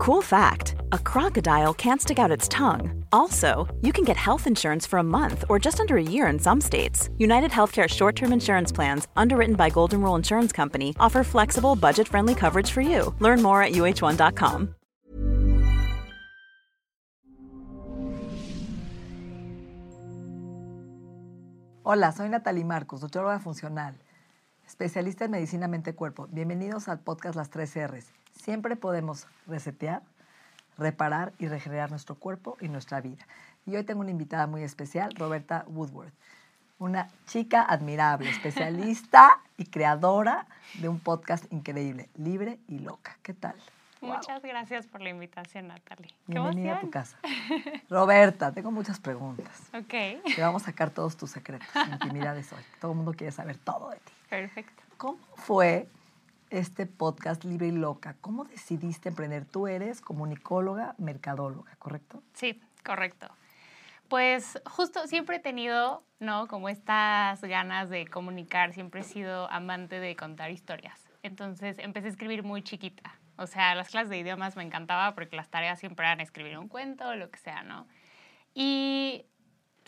Cool fact a crocodile can't stick out its tongue. Also, you can get health insurance for a month or just under a year in some states. United Healthcare short term insurance plans, underwritten by Golden Rule Insurance Company, offer flexible, budget friendly coverage for you. Learn more at uh1.com. Hola, soy Natalie Marcos, doctora funcional, especialista en medicina mente-cuerpo. Bienvenidos al podcast Las 3 R's. Siempre podemos resetear, reparar y regenerar nuestro cuerpo y nuestra vida. Y hoy tengo una invitada muy especial, Roberta Woodward, una chica admirable, especialista y creadora de un podcast increíble, libre y loca. ¿Qué tal? Muchas gracias por la invitación, Natalie. Bienvenida a tu casa. Roberta, tengo muchas preguntas. Ok. Te vamos a sacar todos tus secretos, intimidades hoy. Todo el mundo quiere saber todo de ti. Perfecto. ¿Cómo fue este podcast Libre y Loca? ¿Cómo decidiste emprender? Tú eres comunicóloga, mercadóloga, ¿correcto? Sí, correcto. Pues justo siempre he tenido, ¿no? Como estas ganas de comunicar, siempre he sido amante de contar historias. Entonces empecé a escribir muy chiquita. O sea, las clases de idiomas me encantaba porque las tareas siempre eran escribir un cuento lo que sea, ¿no? Y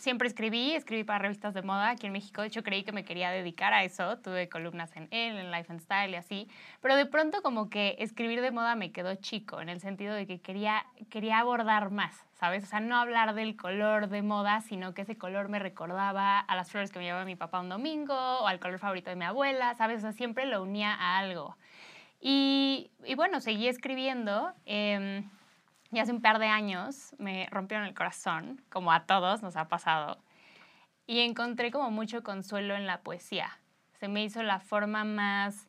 siempre escribí, escribí para revistas de moda aquí en México. De hecho, creí que me quería dedicar a eso. Tuve columnas en Elle, en Life and Style y así. Pero de pronto como que escribir de moda me quedó chico, en el sentido de que quería, quería abordar más, ¿sabes? O sea, no hablar del color de moda, sino que ese color me recordaba a las flores que me llevaba mi papá un domingo o al color favorito de mi abuela, ¿sabes? O sea, siempre lo unía a algo. Y, y bueno, seguí escribiendo. Eh, y hace un par de años me rompieron el corazón, como a todos nos ha pasado. Y encontré como mucho consuelo en la poesía. Se me hizo la forma más,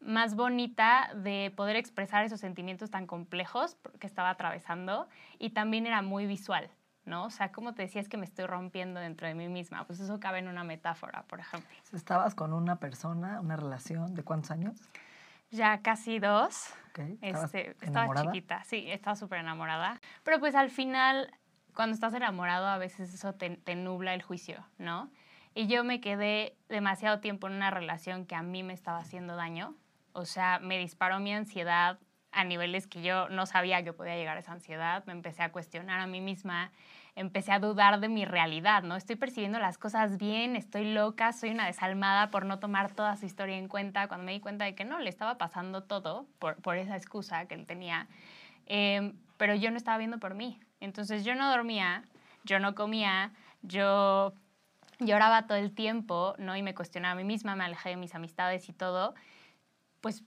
más bonita de poder expresar esos sentimientos tan complejos que estaba atravesando. Y también era muy visual, ¿no? O sea, como te decía, es que me estoy rompiendo dentro de mí misma. Pues eso cabe en una metáfora, por ejemplo. ¿Estabas con una persona, una relación de cuántos años? Ya casi dos. Okay. Este, estaba chiquita, sí, estaba súper enamorada. Pero pues al final, cuando estás enamorado, a veces eso te, te, nubla el juicio, ¿no? Y yo me quedé demasiado tiempo en una relación que a mí me estaba haciendo daño. O sea, me disparó mi ansiedad a niveles que yo no sabía que podía llegar a esa ansiedad. Me empecé a cuestionar a mí misma empecé a dudar de mi realidad, ¿no? Estoy percibiendo las cosas bien, estoy loca, soy una desalmada por no tomar toda su historia en cuenta, cuando me di cuenta de que no, le estaba pasando todo por, por esa excusa que él tenía, eh, pero yo no estaba viendo por mí. Entonces yo no dormía, yo no comía, yo lloraba todo el tiempo, ¿no? Y me cuestionaba a mí misma, me alejé de mis amistades y todo, pues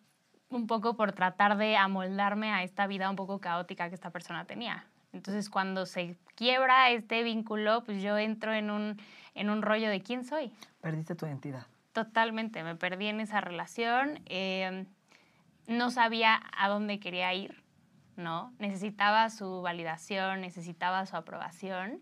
un poco por tratar de amoldarme a esta vida un poco caótica que esta persona tenía. Entonces, cuando se quiebra este vínculo, pues yo entro en un, en un rollo de quién soy. Perdiste tu identidad. Totalmente, me perdí en esa relación. Eh, no sabía a dónde quería ir, ¿no? Necesitaba su validación, necesitaba su aprobación.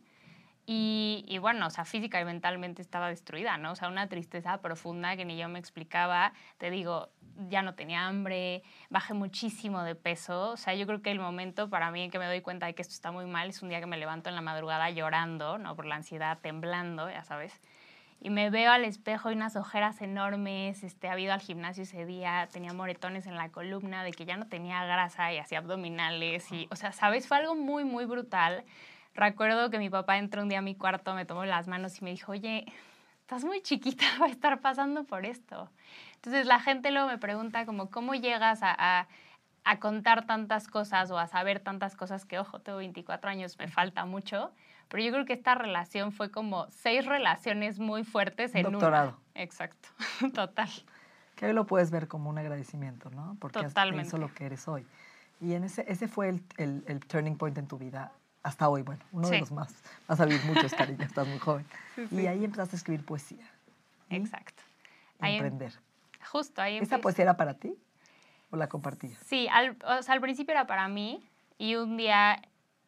Y, y, bueno, o sea, física y mentalmente estaba destruida, ¿no? O sea, una tristeza profunda que ni yo me explicaba. Te digo, ya no tenía hambre, bajé muchísimo de peso. O sea, yo creo que el momento para mí en que me doy cuenta de que esto está muy mal es un día que me levanto en la madrugada llorando, ¿no? Por la ansiedad, temblando, ya sabes. Y me veo al espejo y unas ojeras enormes, este, había ido al gimnasio ese día, tenía moretones en la columna, de que ya no tenía grasa y hacía abdominales. Y, o sea, ¿sabes? Fue algo muy, muy brutal. Recuerdo que mi papá entró un día a mi cuarto, me tomó las manos y me dijo, oye, estás muy chiquita para estar pasando por esto. Entonces la gente luego me pregunta como, ¿cómo llegas a, a, a, contar tantas cosas o a saber tantas cosas que, ojo, tengo 24 años, me falta mucho? Pero yo creo que esta relación fue como seis relaciones muy fuertes en Doctorado. una. Exacto, total. Que hoy lo puedes ver como un agradecimiento, ¿no? Porque Totalmente. eso lo que eres hoy. Y en ese, ese fue el, el, el turning point en tu vida hasta hoy, bueno, uno Sí. de los más. Vas a vivir muchos, cariño, estás muy joven. Sí, Y ahí empezaste a escribir poesía. Exacto. Ahí em- Emprender. Justo ahí ¿Esa poesía era para ti o la compartías? Sí, al, o sea, al principio era para mí y un día,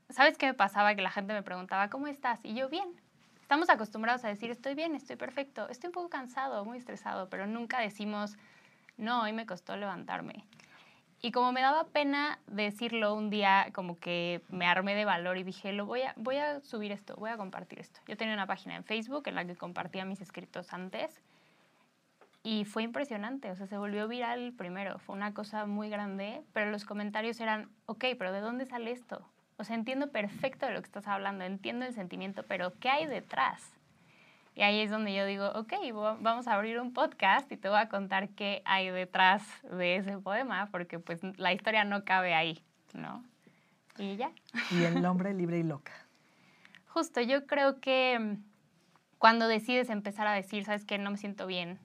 ¿sabes qué me pasaba? Que la gente me preguntaba, ¿cómo estás? Y yo, bien. Estamos acostumbrados a decir, estoy bien, estoy perfecto, estoy un poco cansado, muy estresado, pero nunca decimos, no, hoy me costó levantarme. Y como me daba pena decirlo un día, como que me armé de valor y dije, lo voy a, voy a subir esto, voy a compartir esto. Yo tenía una página en Facebook en la que compartía mis escritos antes y fue impresionante, o sea, se volvió viral primero, fue una cosa muy grande, pero los comentarios eran, ok, pero ¿de dónde sale esto? O sea, entiendo perfecto de lo que estás hablando, entiendo el sentimiento, pero ¿qué hay detrás? Y ahí es donde yo digo, ok, vamos a abrir un podcast y te voy a contar qué hay detrás de ese poema, porque pues la historia no cabe ahí, ¿no? Y ya. Y el nombre libre y loca. Justo, yo creo que mm, cuando decides empezar a decir, sabes que no me siento bien,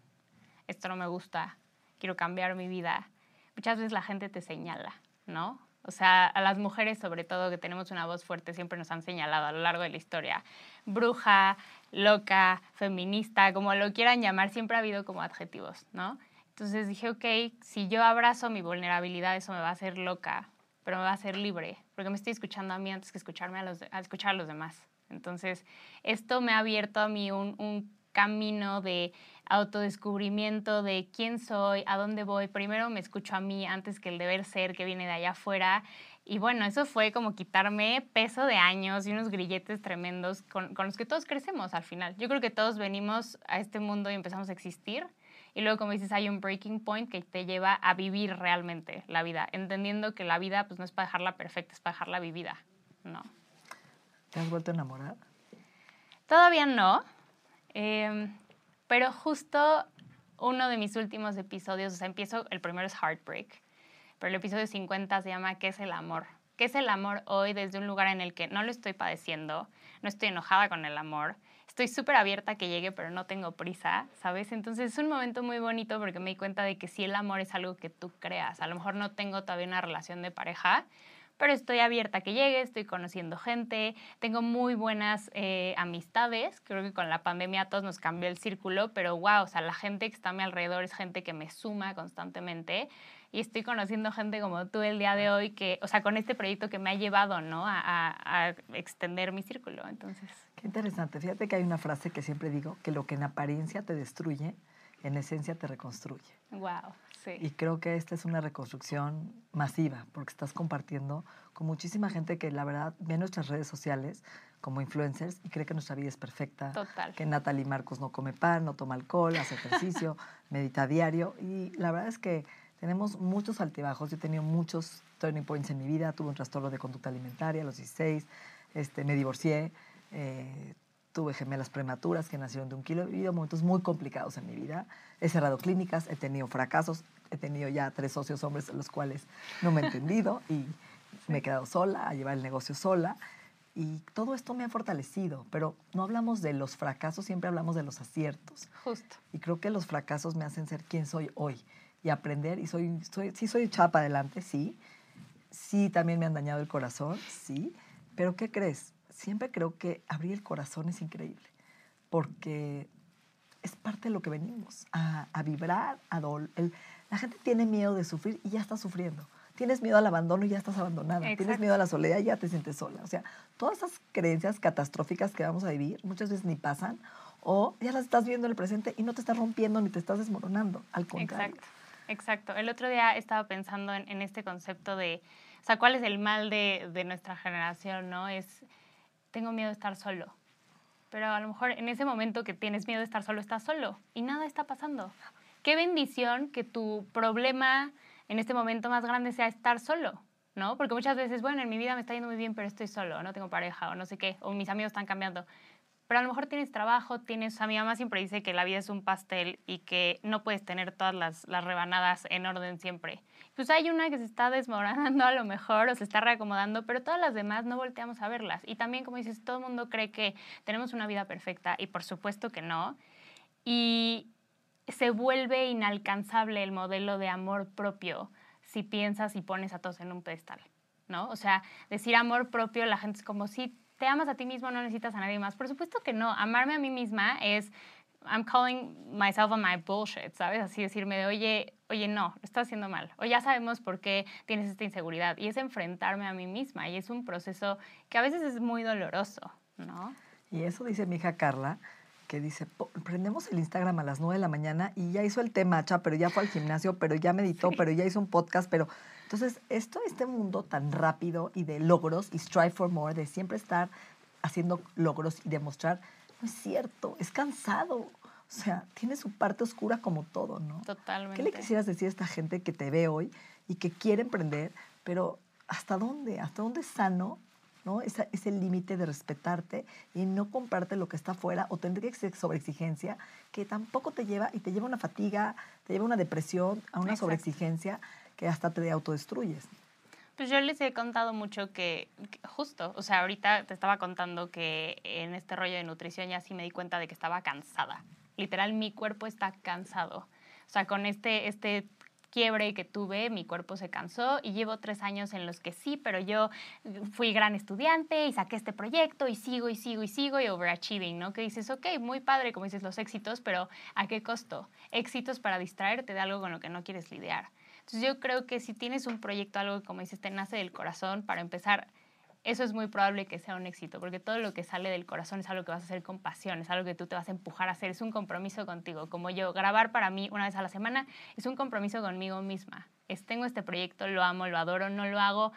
esto no me gusta, quiero cambiar mi vida, muchas veces la gente te señala, ¿no? O sea, a las mujeres sobre todo que tenemos una voz fuerte siempre nos han señalado a lo largo de la historia. Bruja, loca, feminista, como lo quieran llamar, siempre ha habido como adjetivos, ¿no? Entonces dije, ok, si yo abrazo mi vulnerabilidad, eso me va a hacer loca, pero me va a hacer libre, porque me estoy escuchando a mí antes que escucharme a, los, a escuchar a los demás. Entonces, esto me ha abierto a mí un, un camino de autodescubrimiento de quién soy, a dónde voy. Primero me escucho a mí antes que el deber ser que viene de allá afuera. Y bueno, eso fue como quitarme peso de años y unos grilletes tremendos con, con, los que todos crecemos al final. Yo creo que todos venimos a este mundo y empezamos a existir. Y luego, como dices, hay un breaking point que te lleva a vivir realmente la vida, entendiendo que la vida pues, no es para dejarla perfecta, es para dejarla vivida. ¿no? ¿Te has vuelto a enamorar? Todavía no. Eh, pero justo uno de mis últimos episodios, o sea, empiezo, el primero es Heartbreak, pero el episodio 50 se llama ¿Qué es el amor? ¿Qué es el amor hoy desde un lugar en el que no lo estoy padeciendo, no estoy enojada con el amor, estoy súper abierta a que llegue, pero no tengo prisa, ¿sabes? Entonces es un momento muy bonito porque me di cuenta de que si el amor es algo que tú creas, a lo mejor no tengo todavía una relación de pareja, pero estoy abierta a que llegue, estoy conociendo gente, tengo muy buenas eh, amistades, creo que con la pandemia a todos nos cambió el círculo, pero wow, o sea, la gente que está a mi alrededor es gente que me suma constantemente y estoy conociendo gente como tú el día de hoy, que, o sea, con este proyecto que me ha llevado, ¿no? A, a, a extender mi círculo, entonces. Qué interesante, fíjate que hay una frase que siempre digo, que lo que en apariencia te destruye, en esencia te reconstruye. Wow. Y creo que esta es una reconstrucción masiva, porque estás compartiendo con muchísima gente que la verdad ve nuestras redes sociales como influencers y cree que nuestra vida es perfecta. Total. Que Natalie Marcos no come pan, no toma alcohol, hace ejercicio, medita diario. Y la verdad es que tenemos muchos altibajos. Yo he tenido muchos turning points en mi vida. Tuve un trastorno de conducta alimentaria a los 16, este, me divorcié, eh, tuve gemelas prematuras que nacieron de un kilo. He vivido momentos muy complicados en mi vida. He cerrado clínicas, he tenido fracasos, he tenido ya tres socios hombres los cuales no me he entendido y me he quedado sola, a llevar el negocio sola. Y todo esto me ha fortalecido, pero no hablamos de los fracasos, siempre hablamos de los aciertos. Justo. Y creo que los fracasos me hacen ser quien soy hoy y aprender. Y soy, soy, sí soy echada para adelante, sí. Sí, también me han dañado el corazón, sí. Pero ¿qué crees? siempre creo que abrir el corazón es increíble, porque es parte de lo que venimos, a, a vibrar, a dol. La gente tiene miedo de sufrir y ya está sufriendo. Tienes miedo al abandono y ya estás abandonada. Tienes miedo a la soledad y ya te sientes sola. O sea, todas esas creencias catastróficas que vamos a vivir muchas veces ni pasan o ya las estás viendo en el presente y no te estás rompiendo ni te estás desmoronando. Al contrario. Exacto, exacto. El otro día estaba pensando en, en este concepto de, o sea, ¿cuál es el mal de, de nuestra generación? ¿no? Es tengo miedo de estar solo. Pero a lo mejor en ese momento que tienes miedo de estar solo, estás solo y nada está pasando. Qué bendición que tu problema en este momento más grande sea estar solo, ¿no? Porque muchas veces, bueno, en mi vida me está yendo muy bien, pero estoy solo, no tengo pareja o no sé qué, o mis amigos están cambiando pero a lo mejor tienes trabajo, tienes, a mi mamá siempre dice que la vida es un pastel y que no puedes tener todas las, las, rebanadas en orden siempre. Pues hay una que se está desmoronando a lo mejor o se está reacomodando, pero todas las demás no volteamos a verlas. Y también, como dices, todo el mundo cree que tenemos una vida perfecta y por supuesto que no. Y se vuelve inalcanzable el modelo de amor propio si piensas y pones a todos en un pedestal, ¿no? O sea, decir amor propio, la gente es como, sí, te amas a ti mismo, no necesitas a nadie más. Por supuesto que no. Amarme a mí misma es, I'm calling myself on my bullshit, ¿sabes? Así decirme de, oye, oye, no, lo estás haciendo mal. O ya sabemos por qué tienes esta inseguridad. Y es enfrentarme a mí misma. Y es un proceso que a veces es muy doloroso, ¿no? Y eso dice mi hija Carla, que dice, prendemos el Instagram a las 9 de la mañana y ya hizo el té matcha, pero ya fue al gimnasio, pero ya meditó, pero ya hizo un podcast, pero entonces, esto, este mundo tan rápido y de logros y strive for more, de siempre estar haciendo logros y demostrar, no es cierto, es cansado. O sea, tiene su parte oscura como todo, ¿no? Totalmente. ¿Qué le quisieras decir a esta gente que te ve hoy y que quiere emprender, pero ¿hasta dónde? ¿Hasta dónde es sano? ¿No? Esa, ese límite de respetarte y no comprarte lo que está afuera o tener que sobreexigencia que tampoco te lleva y te lleva a una fatiga, te lleva a una depresión, a una sobreexigencia que hasta te autodestruyes. Pues yo les he contado mucho que, que justo, o sea, ahorita te estaba contando que en este rollo de nutrición ya sí me di cuenta de que estaba cansada. Literal, mi cuerpo está cansado. O sea, con este, este quiebre que tuve, mi cuerpo se cansó y llevo tres años en los que sí, pero yo fui gran estudiante y saqué este proyecto y sigo y sigo y sigo y overachieving, ¿no? Que dices, ok, muy padre, como dices, los éxitos, pero ¿a qué costo? Éxitos para distraerte de algo con lo que no quieres lidiar. Entonces yo creo que si tienes un proyecto, algo como dices, te nace del corazón, para empezar, eso es muy probable que sea un éxito, porque todo lo que sale del corazón es algo que vas a hacer con pasión, es algo que tú te vas a empujar a hacer, es un compromiso contigo. Como yo, grabar para mí una vez a la semana es un compromiso conmigo misma. Es, tengo este proyecto, lo amo, lo adoro, no lo hago.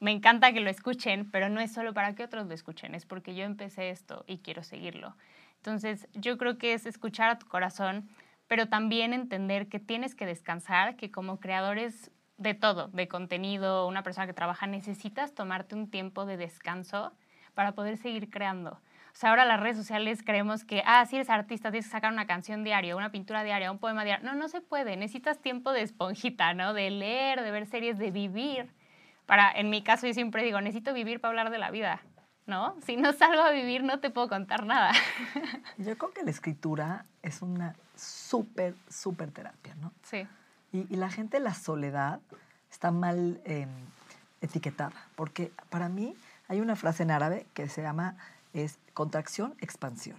Me encanta que lo escuchen, pero no es solo para que otros lo escuchen, es porque yo empecé esto y quiero seguirlo. Entonces, yo creo que es escuchar a tu corazón, pero también entender que tienes que descansar, que como creadores de todo, de contenido, una persona que trabaja, necesitas tomarte un tiempo de descanso para poder seguir creando. O sea, ahora las redes sociales creemos que, ah, si eres artista, tienes que sacar una canción diaria, una pintura diaria, un poema diario. No, no se puede. Necesitas tiempo de esponjita, ¿no? De leer, de ver series, de vivir. Para, en mi caso, yo siempre digo, necesito vivir para hablar de la vida, ¿no? Si no salgo a vivir, no te puedo contar nada. Yo creo que la escritura es una súper, súper terapia, ¿no? Sí. Y, y la gente, la soledad está mal eh, etiquetada, porque para mí hay una frase en árabe que se llama es contracción, expansión.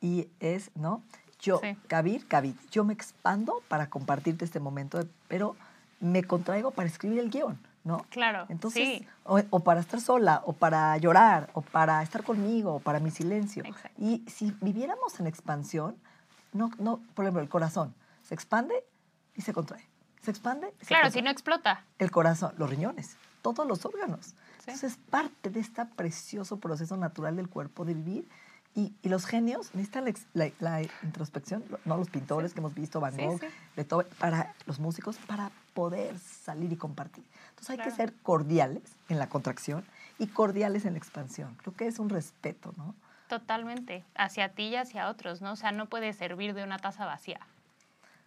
Y es, ¿no? Yo, Sí. Kabir, Kabir, yo me expando para compartirte este momento, pero me contraigo para escribir el guion, ¿no? Claro, Entonces, sí. o, o para estar sola, o para llorar, o para estar conmigo, o para mi silencio. Exacto. Y si viviéramos en expansión, no, no, por ejemplo, el corazón se expande y se contrae. Se expande se Claro, si no explota. El corazón, los riñones, todos los órganos. Sí. Entonces, es parte de este precioso proceso natural del cuerpo de vivir. Y, y los genios necesitan la, la- la introspección, no los pintores que hemos visto, Van Sí, Gogh, sí. Beethoven, para los músicos, para poder salir y compartir. Entonces hay que Claro. ser cordiales en la contracción y cordiales en la expansión. Creo que es un respeto, ¿no? Totalmente, hacia ti y hacia otros, ¿no? O sea, no puedes servir de una taza vacía,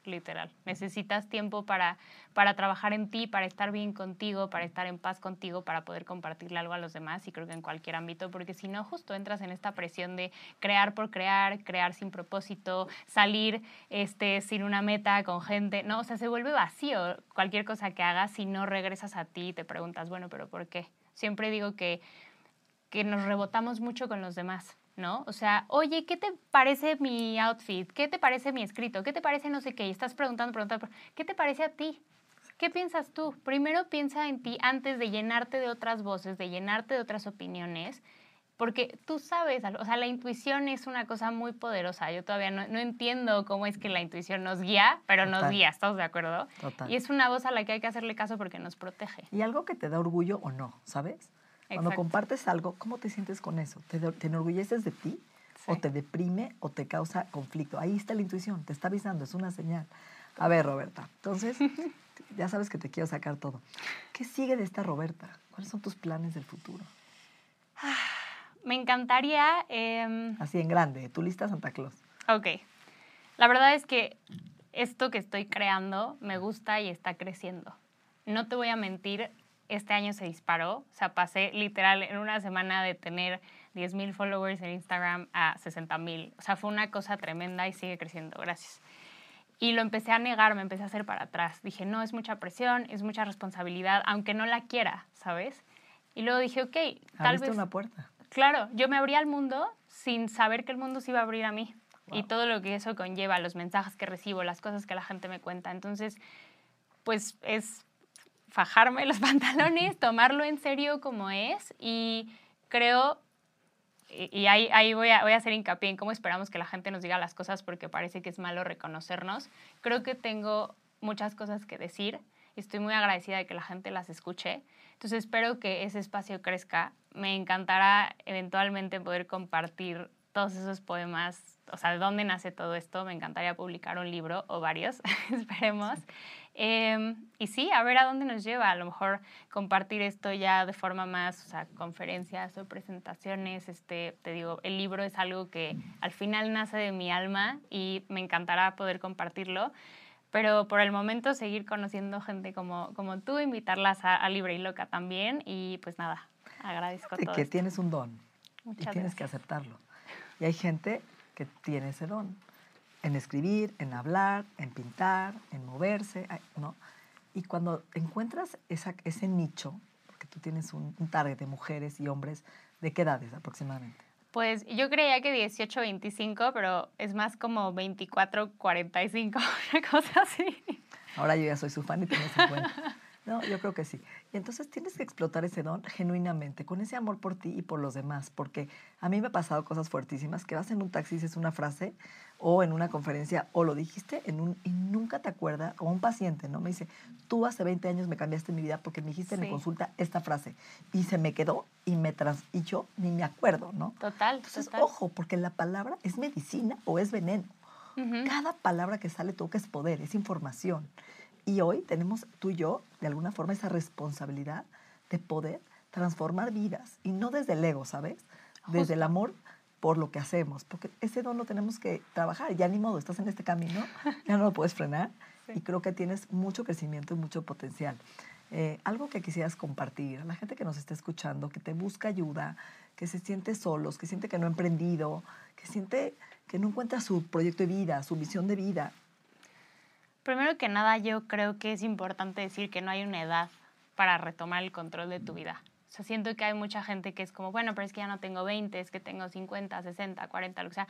literal. Necesitas tiempo para, para trabajar en ti, para estar bien contigo, para estar en paz contigo, para poder compartirle algo a los demás y creo que en cualquier ámbito, porque si no, justo entras en esta presión de crear por crear, crear sin propósito, salir este, sin una meta, con gente, ¿no? O sea, se vuelve vacío cualquier cosa que hagas si no regresas a ti y te preguntas, bueno, pero ¿por qué? Siempre digo que que nos rebotamos mucho con los demás, ¿no? O sea, oye, ¿qué te parece mi outfit? ¿Qué te parece mi escrito? ¿Qué te parece no sé qué? Y estás preguntando, preguntando, ¿qué te parece a ti? ¿Qué piensas tú? Primero piensa en ti antes de llenarte de otras voces, de llenarte de otras opiniones, porque tú sabes, o sea, la intuición es una cosa muy poderosa. Yo todavía no, no entiendo cómo es que la intuición nos guía, pero nos guía, ¿estás de acuerdo? Total. Y es una voz a la que hay que hacerle caso porque nos protege. Y algo que te da orgullo o no, ¿sabes? Cuando Exacto. compartes algo, ¿cómo te sientes con eso? ¿Te, te enorgulleces de ti? ¿O te deprime o te causa conflicto? Ahí está la intuición, te está avisando, es una señal. A ver, Roberta, entonces, ya sabes que te quiero sacar todo. ¿Qué sigue de esta Roberta? ¿Cuáles son tus planes del futuro? Me encantaría... em, Así en grande, tu lista Santa Claus. Ok. La verdad es que esto que estoy creando me gusta y está creciendo. No te voy a mentir, este año se disparó. O sea, pasé literal en una semana de tener 10 mil followers en Instagram a 60 mil. O sea, fue una cosa tremenda y sigue creciendo. Gracias. Y lo empecé a negar, me empecé a hacer para atrás. Dije, no, es mucha presión, es mucha responsabilidad, aunque no la quiera, ¿sabes? Y luego dije, ok, tal vez... una puerta. Claro, yo me abrí al mundo sin saber que el mundo se iba a abrir a mí. Y Wow. todo lo que eso conlleva, los mensajes que recibo, las cosas que la gente me cuenta. Entonces, pues es fajarme los pantalones, tomarlo en serio como es y creo, y ahí, ahí voy, a, voy a hacer hincapié en cómo esperamos que la gente nos diga las cosas porque parece que es malo reconocernos. Creo que tengo muchas cosas que decir y estoy muy agradecida de que la gente las escuche. Entonces espero que ese espacio crezca. Me encantará eventualmente poder compartir todos esos poemas, o sea, de dónde nace todo esto. Me encantaría publicar un libro o varios, esperemos. Em, y sí, a ver a dónde nos lleva. A lo mejor compartir esto ya de forma más, o sea, conferencias o presentaciones. Este, te digo, el libro es algo que al final nace de mi alma y me encantará poder compartirlo. Pero por el momento seguir conociendo gente como, como tú, invitarlas a, Libre y Loca también. Y pues nada, agradezco todo. Que tienes un don y tienes que aceptarlo. Y hay gente que tiene ese don en escribir, en hablar, en pintar, en moverse, ¿no? Y cuando encuentras esa, ese nicho, porque tú tienes un, target de mujeres y hombres, ¿de qué edades aproximadamente? Pues yo creía que 18, 25, pero es más como 24, 45, una cosa así. Ahora yo ya soy su fan y tengo 50. No, yo creo que sí. Y entonces tienes que explotar ese don genuinamente, con ese amor por ti y por los demás, porque a mí me ha pasado cosas fuertísimas, que vas en un taxi dices una frase o en una conferencia o lo dijiste en un, y nunca te acuerdas, o un paciente, ¿no? Me dice, tú hace 20 años me cambiaste mi vida porque me dijiste en la consulta esta frase y se me quedó y me trans, y yo ni me acuerdo, ¿no? Total. Entonces, ojo, porque la palabra es medicina o es veneno. Cada palabra que sale tú que es poder, es información. Y hoy tenemos tú y yo, de alguna forma, esa responsabilidad de poder transformar vidas. Y no desde el ego, ¿sabes? Desde el amor por lo que hacemos. Porque ese don lo tenemos que trabajar. Ya ni modo, estás en este camino, ya no lo puedes frenar. Y creo que tienes mucho crecimiento y mucho potencial. Eh, algo que quisieras compartir a la gente que nos está escuchando, que te busca ayuda, que se siente solos, que siente que no ha emprendido, que siente que no encuentra su proyecto de vida, su visión de vida. Primero que nada, yo creo que es importante decir que no hay una edad para retomar el control de tu vida. O sea, siento que hay mucha gente que es como, bueno, pero es que ya no tengo 20, es que tengo 50, 60, 40, lo que sea.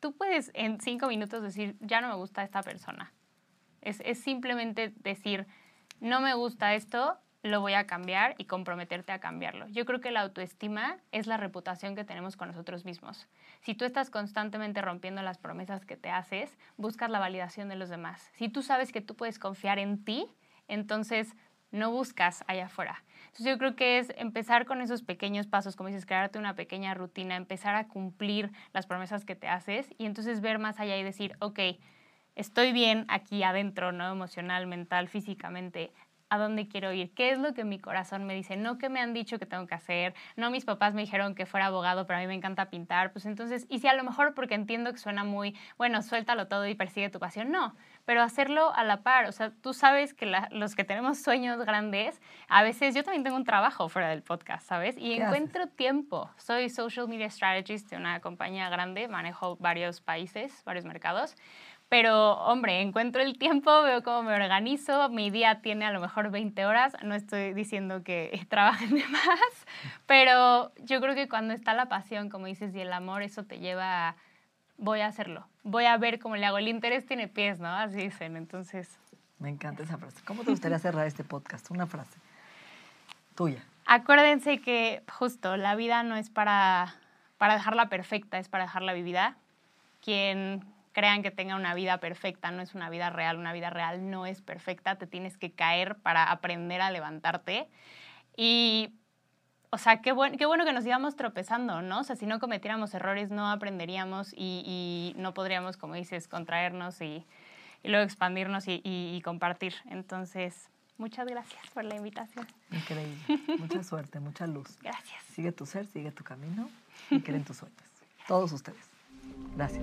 Tú puedes en cinco minutos decir, ya no me gusta esta persona. Es, es simplemente decir, no me gusta esto, lo voy a cambiar y comprometerte a cambiarlo. Yo creo que la autoestima es la reputación que tenemos con nosotros mismos. Si tú estás constantemente rompiendo las promesas que te haces, buscas la validación de los demás. Si tú sabes que tú puedes confiar en ti, entonces no buscas allá afuera. Entonces yo creo que es empezar con esos pequeños pasos, como dices, crearte una pequeña rutina, empezar a cumplir las promesas que te haces y entonces ver más allá y decir, ok, estoy bien aquí adentro, ¿no? Emocional, mental, físicamente a dónde quiero ir, qué es lo que mi corazón me dice, no que me han dicho que tengo que hacer, no mis papás me dijeron que fuera abogado, pero a mí me encanta pintar, pues entonces, y si a lo mejor porque entiendo que suena muy, bueno, suéltalo todo y persigue tu pasión, no, pero hacerlo a la par, o sea, tú sabes que los que tenemos sueños grandes, a veces yo también tengo un trabajo fuera del podcast, ¿sabes? Y encuentro tiempo, soy social media strategist de una compañía grande, manejo varios países, varios mercados, pero, hombre, encuentro el tiempo, veo cómo me organizo, mi día tiene a lo mejor 20 horas, no estoy diciendo que trabajen de más, pero yo creo que cuando está la pasión, como dices, y el amor, eso te lleva a, voy a hacerlo, voy a ver cómo le hago. El interés tiene pies, ¿no? Así dicen, entonces... Me encanta esa frase. ¿Cómo te gustaría cerrar este podcast? Una frase tuya. Acuérdense que justo la vida no es para, para dejarla perfecta, es para dejarla vivida. Quien crean que tenga una vida perfecta, no es una vida real, una vida real no es perfecta, te tienes que caer para aprender a levantarte. Y, o sea, qué, qué bueno que nos íbamos tropezando, ¿no? O sea, si no cometiéramos errores no aprenderíamos y, no podríamos, como dices, contraernos y, luego expandirnos y, compartir. Entonces, muchas gracias por la invitación. Increíble. Mucha suerte, mucha luz. Gracias. Sigue tu ser, sigue tu camino y creen tus sueños. Todos ustedes. Gracias.